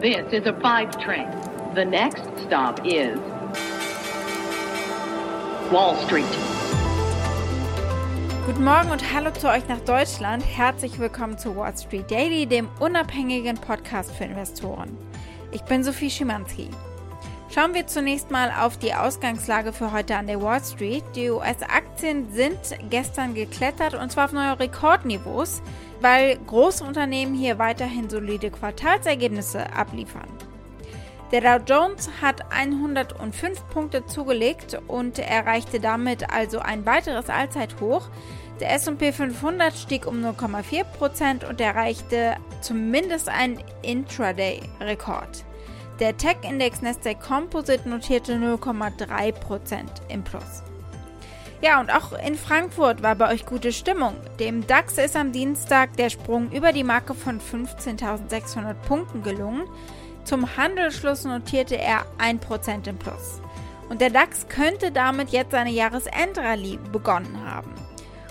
This is a five train. The next stop is Wall Street. Guten Morgen und hallo zu euch nach Deutschland. Herzlich willkommen zu Wall Street Daily, dem unabhängigen Podcast für Investoren. Ich bin Sophie Schimanski. Schauen wir zunächst mal auf die Ausgangslage für heute an der Wall Street. Die US-Aktien sind gestern geklettert und zwar auf neue Rekordniveaus, weil große Unternehmen hier weiterhin solide Quartalsergebnisse abliefern. Der Dow Jones hat 105 Punkte zugelegt und erreichte damit also ein weiteres Allzeithoch. Der SP 500 stieg um 0,4% und erreichte zumindest einen Intraday-Rekord. Der Tech-Index Nasdaq Composite notierte 0,3% im Plus. Ja, und auch in Frankfurt war bei euch gute Stimmung. Dem DAX ist am Dienstag der Sprung über die Marke von 15.600 Punkten gelungen. Zum Handelsschluss notierte er 1% im Plus. Und der DAX könnte damit jetzt seine Jahresendrallye begonnen haben.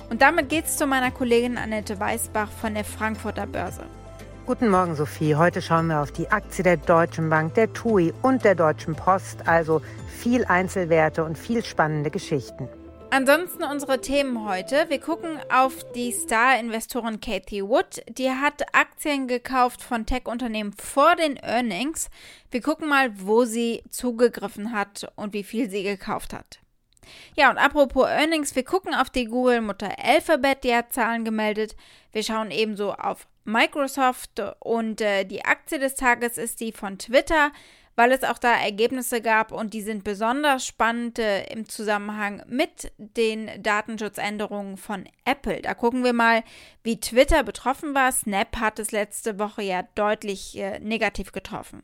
Und damit geht's zu meiner Kollegin Annette Weißbach von der Frankfurter Börse. Guten Morgen, Sophie. Heute schauen wir auf die Aktie der Deutschen Bank, der TUI und der Deutschen Post. Also viel Einzelwerte und viel spannende Geschichten. Ansonsten unsere Themen heute. Wir gucken auf die Star-Investorin Kathy Wood. Die hat Aktien gekauft von Tech-Unternehmen vor den Earnings. Wir gucken mal, wo sie zugegriffen hat und wie viel sie gekauft hat. Ja, und apropos Earnings, wir gucken auf die Google-Mutter Alphabet, die hat Zahlen gemeldet. Wir schauen ebenso auf Microsoft und äh, die Aktie des Tages ist die von Twitter, weil es auch da Ergebnisse gab und die sind besonders spannend äh, im Zusammenhang mit den Datenschutzänderungen von Apple. Da gucken wir mal, wie Twitter betroffen war. Snap hat es letzte Woche ja deutlich äh, negativ getroffen.